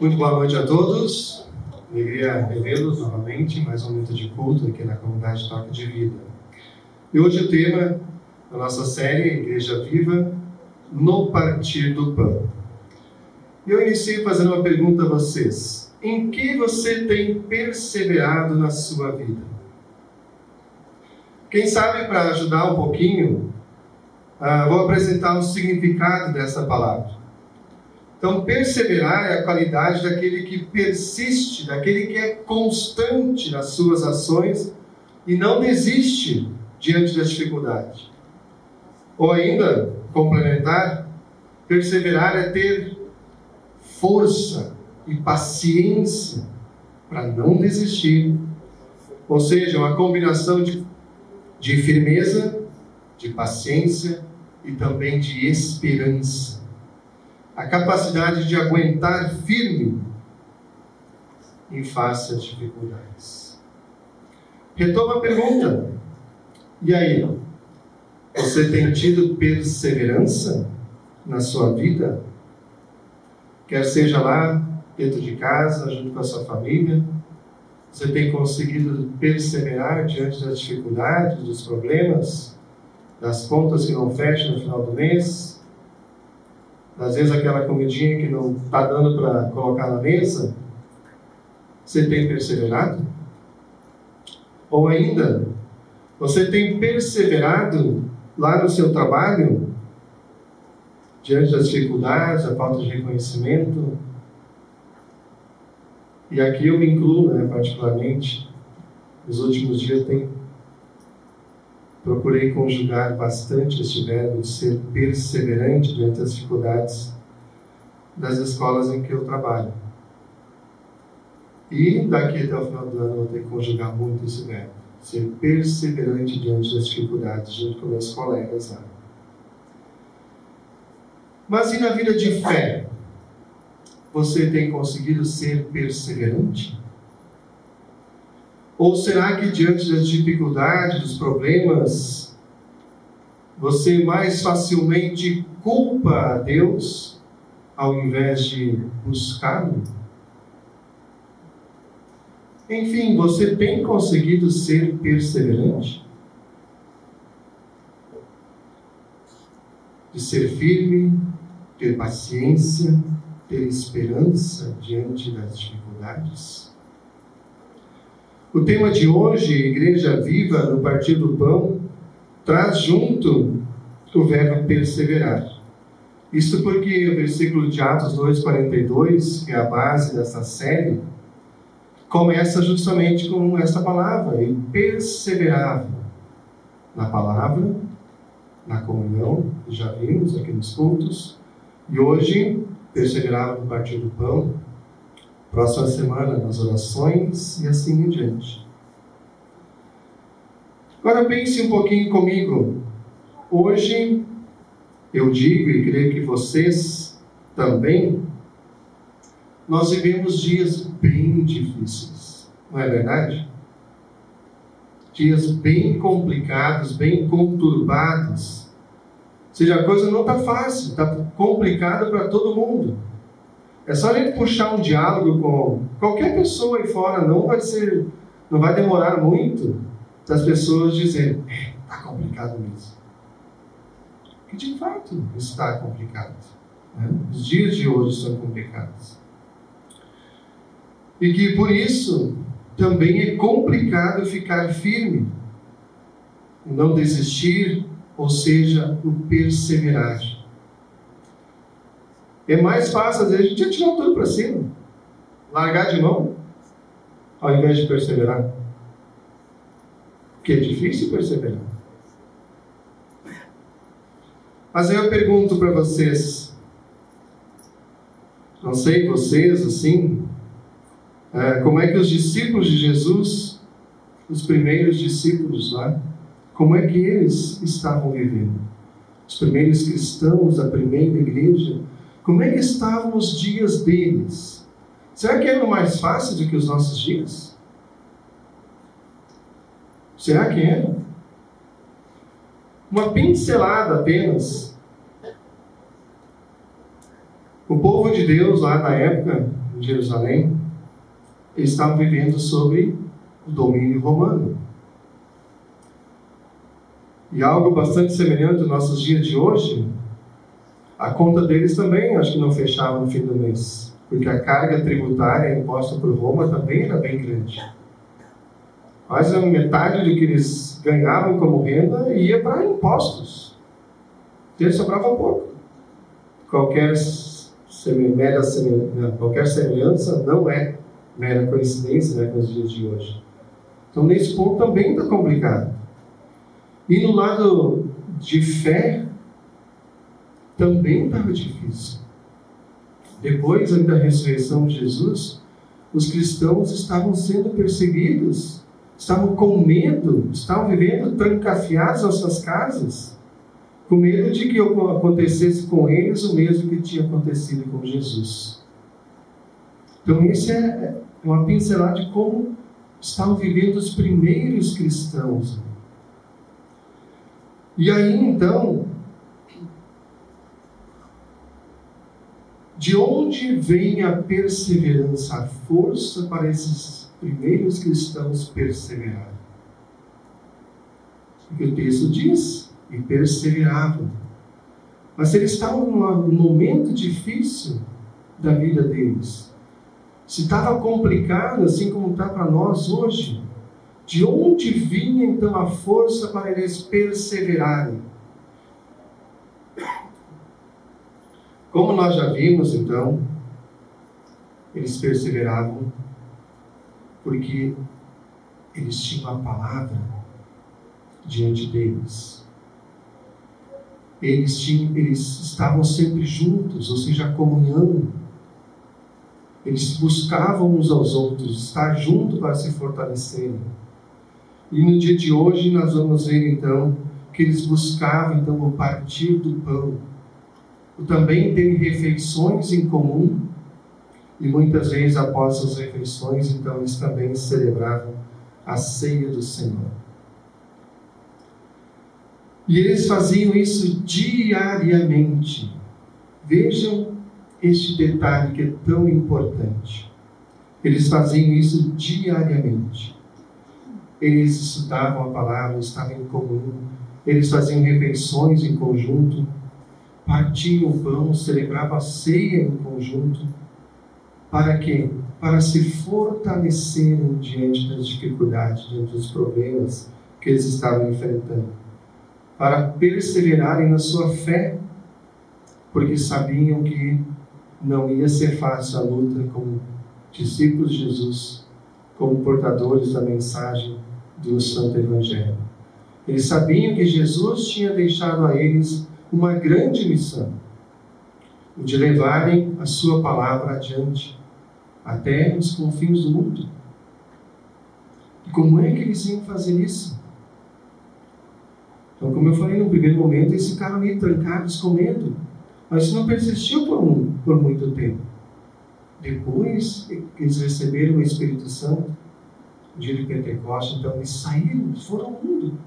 Muito boa noite a todos. Alegria revê-los novamente, mais um momento de culto aqui na comunidade Toque de Vida. E hoje o tema da nossa série Igreja Viva, no partir do pão. E eu inicio fazendo uma pergunta a vocês. Em que você tem perseverado na sua vida? Quem sabe, para ajudar um pouquinho, uh, vou apresentar o significado dessa palavra. Então, perseverar é a qualidade daquele que persiste, daquele que é constante nas suas ações e não desiste diante da dificuldade. Ou ainda, complementar, perseverar é ter força e paciência para não desistir. Ou seja, uma combinação de, de firmeza, de paciência e também de esperança a capacidade de aguentar firme em face às dificuldades. Retoma a pergunta. E aí? Você tem tido perseverança na sua vida? Quer seja lá dentro de casa, junto com a sua família, você tem conseguido perseverar diante das dificuldades, dos problemas, das contas que não fecham no final do mês? Às vezes aquela comidinha que não está dando para colocar na mesa, você tem perseverado? Ou ainda, você tem perseverado lá no seu trabalho, diante das dificuldades, da falta de reconhecimento? E aqui eu me incluo, né, particularmente, nos últimos dias tem procurei conjugar bastante este verbo de ser perseverante diante das dificuldades das escolas em que eu trabalho. E daqui até o final do ano eu vou ter que conjugar muito esse verbo. Ser perseverante diante das dificuldades, junto com meus colegas lá. Mas e na vida de fé? Você tem conseguido ser perseverante? Ou será que diante das dificuldades, dos problemas, você mais facilmente culpa a Deus ao invés de buscá-lo? Enfim, você tem conseguido ser perseverante? De ser firme, ter paciência, ter esperança diante das dificuldades? O tema de hoje, Igreja Viva no Partir do Pão, traz junto o verbo perseverar. Isso porque o versículo de Atos 2,42, que é a base dessa série, começa justamente com essa palavra, e perseverava na palavra, na comunhão, já vimos aqui nos cultos, e hoje perseverava no partir do pão, Próxima semana nas orações e assim em diante. Agora pense um pouquinho comigo. Hoje eu digo e creio que vocês também, nós vivemos dias bem difíceis, não é verdade? Dias bem complicados, bem conturbados. Ou seja, a coisa não está fácil, está complicada para todo mundo. É só a gente puxar um diálogo com qualquer pessoa aí fora, não vai ser, não vai demorar muito das pessoas dizerem, está é, complicado mesmo. Que de fato está complicado. Né? Os dias de hoje são complicados. E que por isso também é complicado ficar firme, não desistir, ou seja, o perseverar. É mais fácil, às vezes, a gente atirar tudo para cima, largar de mão, ao invés de perseverar. Porque é difícil perseverar. Mas aí eu pergunto para vocês, não sei vocês assim, é, como é que os discípulos de Jesus, os primeiros discípulos lá, como é que eles estavam vivendo? Os primeiros cristãos da primeira igreja, como é que estavam os dias deles? Será que eram mais fáceis do que os nossos dias? Será que eram? Uma pincelada apenas. O povo de Deus, lá na época, em Jerusalém, eles estavam vivendo sobre o domínio romano. E algo bastante semelhante aos nossos dias de hoje, a conta deles também acho que não fechava no fim do mês, porque a carga tributária imposta por Roma também era bem grande. Quase metade do que eles ganhavam como renda ia para impostos. E sobrava pouco. Qualquer, mera semelhança, qualquer semelhança não é mera coincidência né, com os dias de hoje. Então, nesse ponto também está complicado. E no lado de fé, também estava difícil. Depois da ressurreição de Jesus, os cristãos estavam sendo perseguidos, estavam com medo, estavam vivendo trancafiados às suas casas, com medo de que acontecesse com eles o mesmo que tinha acontecido com Jesus. Então, isso é uma pincelada de como estavam vivendo os primeiros cristãos. E aí então, de onde vem a perseverança, a força para esses primeiros cristãos perseverarem? Porque o texto diz, e perseveravam. Mas eles estavam num momento difícil da vida deles. Se estava complicado, assim como está para nós hoje, de onde vinha então a força para eles perseverarem? Como nós já vimos, então, eles perseveravam porque eles tinham a palavra diante deles. Eles, tinham, eles estavam sempre juntos, ou seja, a comunhão. Eles buscavam uns aos outros, estar junto para se fortalecerem. E no dia de hoje nós vamos ver então que eles buscavam então o partir do pão, também ter refeições em comum e muitas vezes após as refeições então eles também celebravam a ceia do Senhor. E eles faziam isso diariamente. Vejam este detalhe que é tão importante. Eles faziam isso diariamente. Eles estudavam a palavra, estavam em comum, eles faziam refeições em conjunto, partiam o pão, celebravam a ceia em conjunto. Para quê? Para se fortalecerem diante das dificuldades, diante dos problemas que eles estavam enfrentando. Para perseverarem na sua fé, porque sabiam que não ia ser fácil a luta como discípulos de Jesus, como portadores da mensagem do Santo Evangelho. Eles sabiam que Jesus tinha deixado a eles uma grande missão, o de levarem a sua palavra adiante, até os confins do mundo. E como é que eles iam fazer isso? Então, como eu falei no primeiro momento, eles ficaram ali trancados com medo. Mas isso não persistiu por, um, por muito tempo. Depois eles receberam o Espírito Santo, dia de Pentecostes, então eles saíram, foram ao mundo.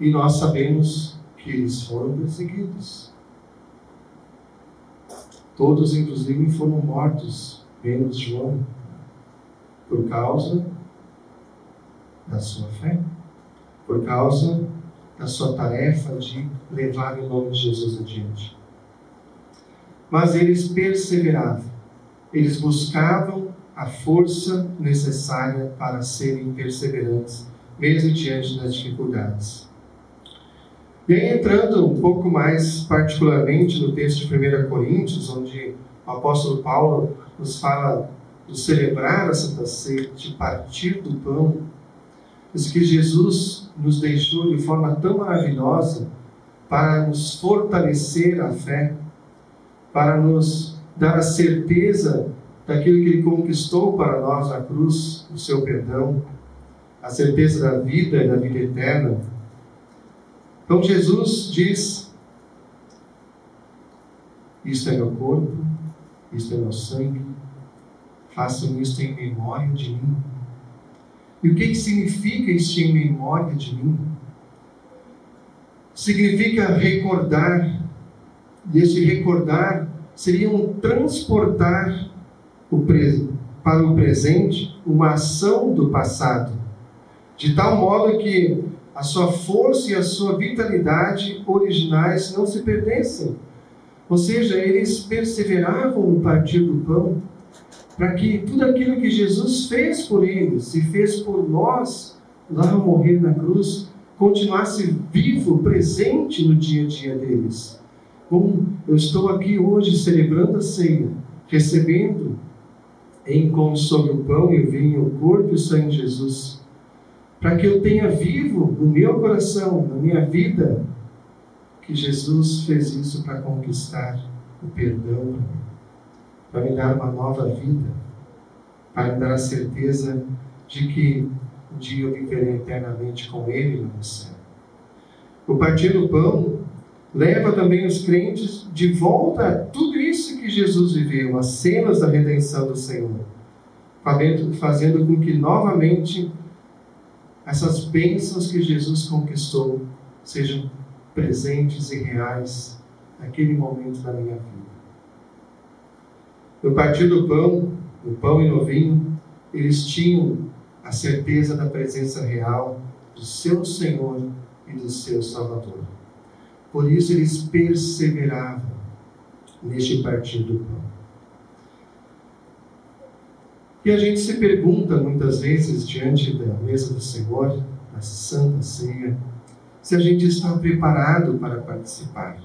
E nós sabemos que eles foram perseguidos. Todos, inclusive, foram mortos, menos João, por causa da sua fé, por causa da sua tarefa de levar o nome de Jesus adiante. Mas eles perseveravam, eles buscavam a força necessária para serem perseverantes, mesmo diante das dificuldades. E aí, entrando um pouco mais particularmente no texto de 1 Coríntios, onde o apóstolo Paulo nos fala de celebrar a Santa Ceia, de partir do pão, isso que Jesus nos deixou de forma tão maravilhosa para nos fortalecer a fé, para nos dar a certeza daquilo que Ele conquistou para nós na cruz, o seu perdão, a certeza da vida e da vida eterna. Então Jesus diz: Isto é meu corpo, isto é meu sangue, façam isto em memória de mim. E o que, que significa isto em memória de mim? Significa recordar, e esse recordar seria um transportar para o presente uma ação do passado, de tal modo que a sua força e a sua vitalidade originais não se perdessem. Ou seja, eles perseveravam no partir do pão, para que tudo aquilo que Jesus fez por eles e fez por nós, lá ao morrer na cruz, continuasse vivo, presente no dia a dia deles. Como eu estou aqui hoje celebrando a ceia, recebendo em como sobre o pão e o vinho o corpo e o sangue de Jesus, para que eu tenha vivo no meu coração, na minha vida, que Jesus fez isso para conquistar o perdão para me dar uma nova vida, para me dar a certeza de que um dia eu viverei eternamente com Ele no céu. O partir do pão leva também os crentes de volta a tudo isso que Jesus viveu, as cenas da redenção do Senhor, fazendo com que novamente essas bênçãos que Jesus conquistou sejam presentes e reais naquele momento da minha vida. No partir do pão, o pão e no vinho, eles tinham a certeza da presença real do seu Senhor e do seu Salvador. Por isso eles perseveravam neste partir do pão. E a gente se pergunta muitas vezes diante da mesa do Senhor, da Santa Ceia, se a gente está preparado para participar.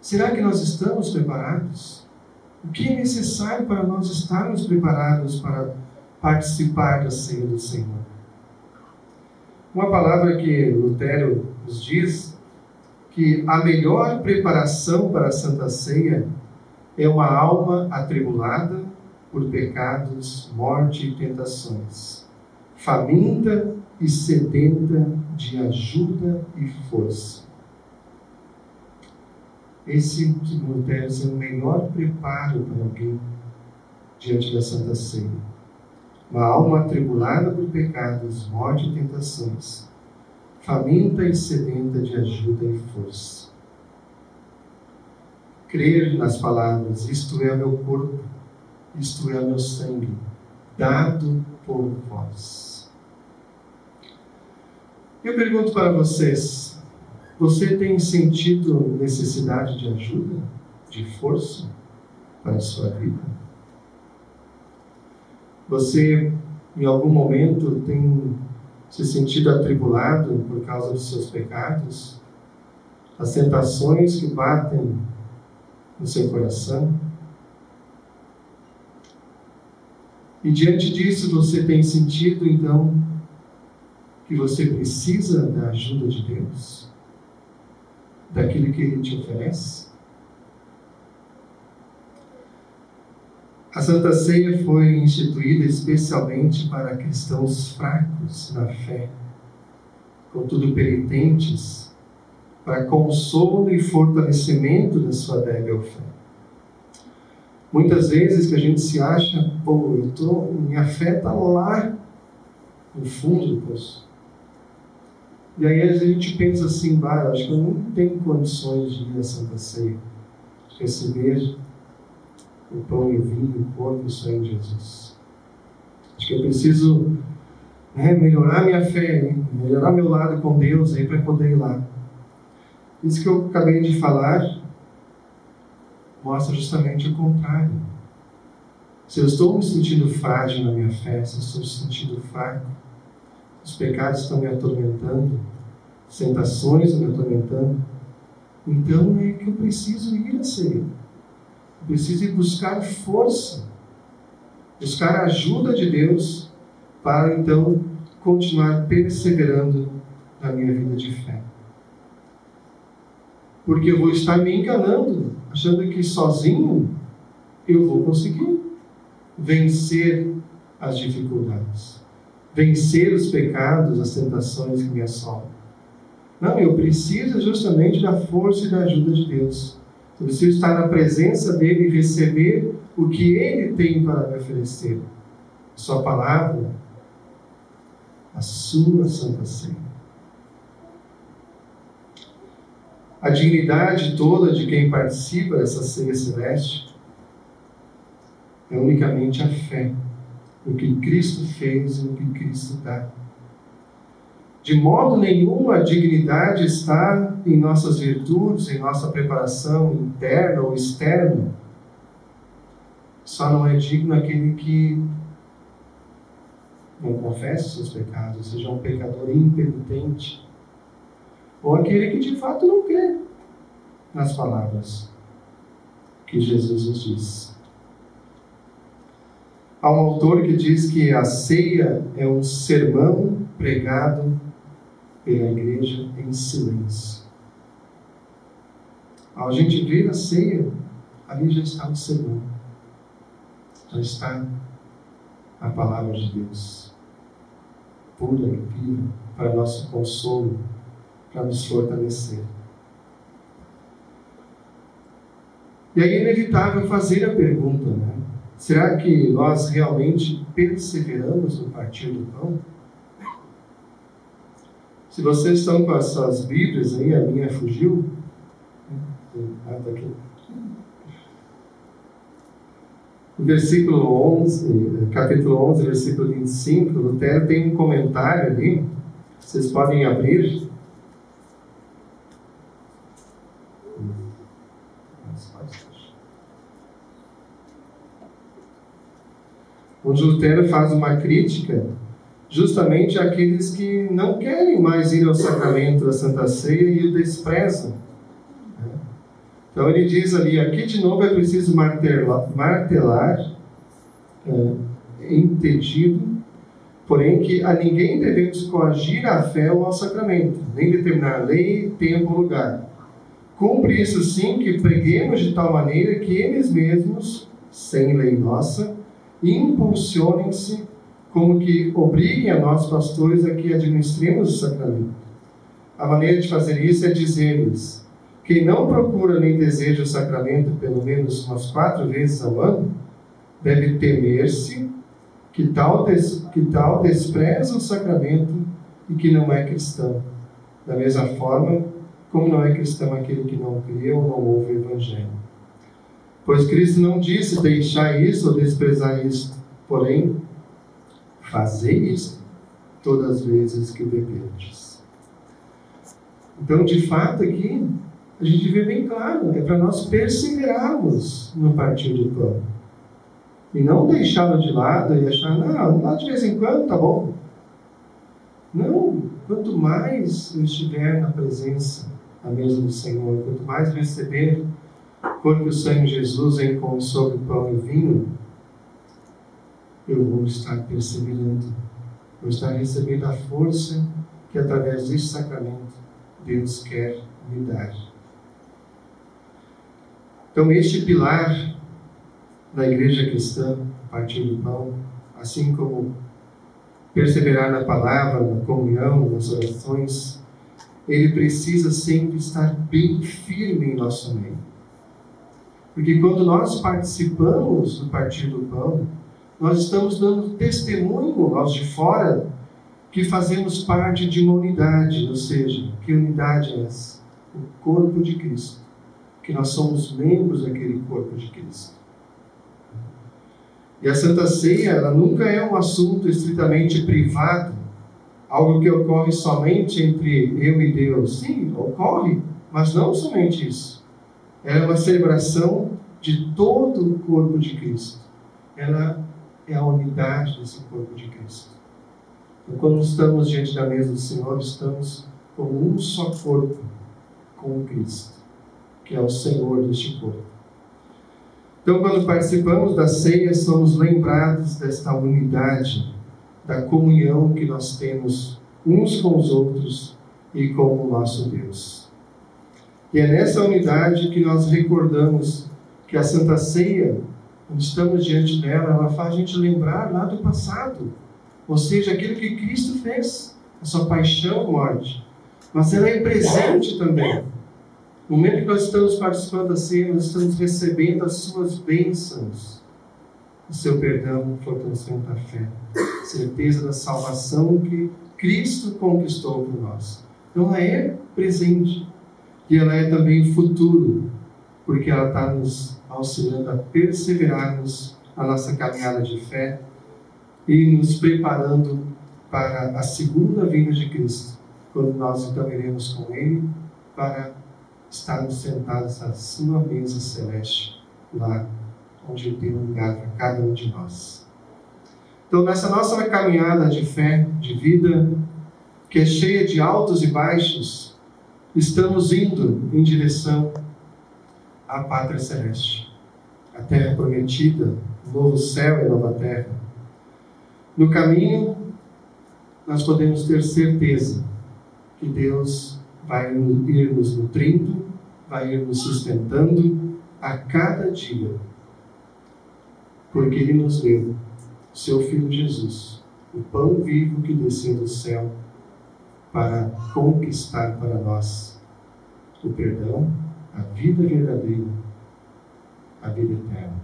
Será que nós estamos preparados? O que é necessário para nós estarmos preparados para participar da ceia do Senhor? Uma palavra que Lutero nos diz que a melhor preparação para a Santa Ceia é uma alma atribulada por pecados, morte e tentações, faminta e sedenta de ajuda e força. Esse, segundo Lutero, é o melhor preparo para alguém diante da Santa Ceia uma alma atribulada por pecados, morte e tentações, faminta e sedenta de ajuda e força. Crer nas palavras, isto é meu corpo, isto é meu sangue, dado por vós. Eu pergunto para vocês, você tem sentido necessidade de ajuda, de força para a sua vida? Você, em algum momento, tem se sentido atribulado por causa dos seus pecados? As tentações que batem no seu coração? E diante disso, você tem sentido, então, que você precisa da ajuda de Deus? Daquilo que Ele te oferece? A Santa Ceia foi instituída especialmente para cristãos fracos na fé, contudo penitentes, para consolo e fortalecimento da sua débil fé. Muitas vezes que a gente se acha, pô, eu tô, minha fé está lá no fundo do poço. E aí a gente pensa assim, bah, acho que eu não tenho condições de ir à Santa Ceia, receber o pão e o vinho, o corpo e o sangue de Jesus. Acho que eu preciso né, melhorar minha fé, melhorar meu lado com Deus aí para poder ir lá. Isso que eu acabei de falar mostra justamente o contrário. Se eu estou me sentindo frágil na minha fé, se eu estou me sentindo fraco, os pecados estão me atormentando, tentações estão me atormentando, então é que eu preciso ir a ser preciso ir buscar força, buscar a ajuda de Deus para então continuar perseverando na minha vida de fé. Porque eu vou estar me enganando, achando que sozinho eu vou conseguir vencer as dificuldades, vencer os pecados, as tentações que me assolam. Não, eu preciso justamente da força e da ajuda de Deus. Eu preciso estar na presença dele e receber o que ele tem para me oferecer. A sua palavra, a sua santa ceia. A dignidade toda de quem participa dessa ceia celeste É unicamente a fé no que Cristo fez e no que Cristo dá. De modo nenhum a dignidade está em nossas virtudes, em nossa preparação interna ou externa. Só não é digno aquele que não confessa os seus pecados, seja, um pecador impenitente, ou aquele que de fato não crê nas palavras que Jesus nos diz. Há um autor que diz que a ceia é um sermão pregado pela igreja em silêncio. Ao gente ver a ceia, ali já está o sermão, já está a palavra de Deus, pura e viva, para nosso consolo, para nos fortalecer. E é inevitável fazer a pergunta, né? Será que nós realmente perseveramos no partir do pão? Se vocês estão com as suas Bíblias aí, a minha fugiu. Aqui. No versículo 11, capítulo 11, versículo 25, Lutero tem um comentário ali. Vocês podem abrir. Onde Lutero faz uma crítica justamente aqueles que não querem mais ir ao sacramento da Santa Ceia e o desprezam. Então ele diz ali, aqui de novo é preciso martelar, martelar é, entendido, porém que a ninguém devemos coagir a fé ou ao sacramento, nem determinar lei, tempo ou lugar. Cumpre isso sim que preguemos de tal maneira que eles mesmos, sem lei nossa, impulsionem-se como que obriguem a nós, pastores, a que administremos o sacramento. A maneira de fazer isso é dizer-lhes: quem não procura nem deseja o sacramento pelo menos umas quatro vezes ao ano, deve temer-se que tal, des, que tal despreza o sacramento e que não é cristão. Da mesma forma como não é cristão aquele que não crê ou não ouve o Evangelho. Pois Cristo não disse deixar isso ou desprezar isso, porém, Fazei isso todas as vezes que beberdes. Então, de fato, aqui a gente vê bem claro, é para nós perseverarmos no partir do pão. E não deixá-lo de lado e achar, não, lá de vez em quando tá bom. Não, quanto mais eu estiver na presença da mesa do Senhor, quanto mais receber corpo e sangue de Jesus em sobre o pão e o vinho, eu vou estar perseverando, vou estar recebendo a força que através deste sacramento Deus quer me dar. Então, este pilar da igreja cristã, partir do pão, assim como perseverar na palavra, na comunhão, nas orações, ele precisa sempre estar bem firme em nosso meio. Porque quando nós participamos do partir do pão, nós estamos dando testemunho nós de fora que fazemos parte de uma unidade, ou seja, que unidade é essa? O corpo de Cristo, que nós somos membros daquele corpo de Cristo. E a Santa Ceia, ela nunca é um assunto estritamente privado, algo que ocorre somente entre eu e Deus. Sim, ocorre, mas não somente isso. Ela é uma celebração de todo o corpo de Cristo. Ela é a unidade desse corpo de Cristo. Então, quando estamos diante da mesa do Senhor, estamos como um só corpo com Cristo, que é o Senhor deste corpo. Então, quando participamos da ceia, somos lembrados desta unidade, da comunhão que nós temos uns com os outros e com o nosso Deus. E é nessa unidade que nós recordamos que a Santa Ceia quando estamos diante dela, ela faz a gente lembrar lá do passado, ou seja, aquilo que Cristo fez, a sua paixão morte. Mas ela é presente também. No momento que nós estamos participando da ceia, nós estamos recebendo as suas bênçãos, o seu perdão, fortalecimento da fé, certeza da salvação que Cristo conquistou por nós. Então ela é presente e ela é também futuro, porque ela está nos auxiliando a perseverarmos a nossa caminhada de fé e nos preparando para a segunda vinda de Cristo, quando nós então iremos com Ele para estarmos sentados à sua mesa celeste, lá onde Ele tem um lugar para cada um de nós. Então, nessa nossa caminhada de fé, de vida, que é cheia de altos e baixos, estamos indo em direção à pátria celeste, a terra prometida, o novo céu e nova terra. No caminho, nós podemos ter certeza que Deus vai ir nos nutrindo, vai ir nos sustentando a cada dia, porque Ele nos deu seu Filho Jesus, o pão vivo que desceu do céu para conquistar para nós o perdão, a vida verdadeira, a vida eterna.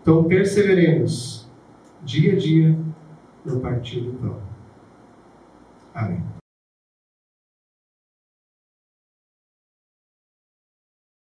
Então perseveremos dia a dia no partir do pão. Amém.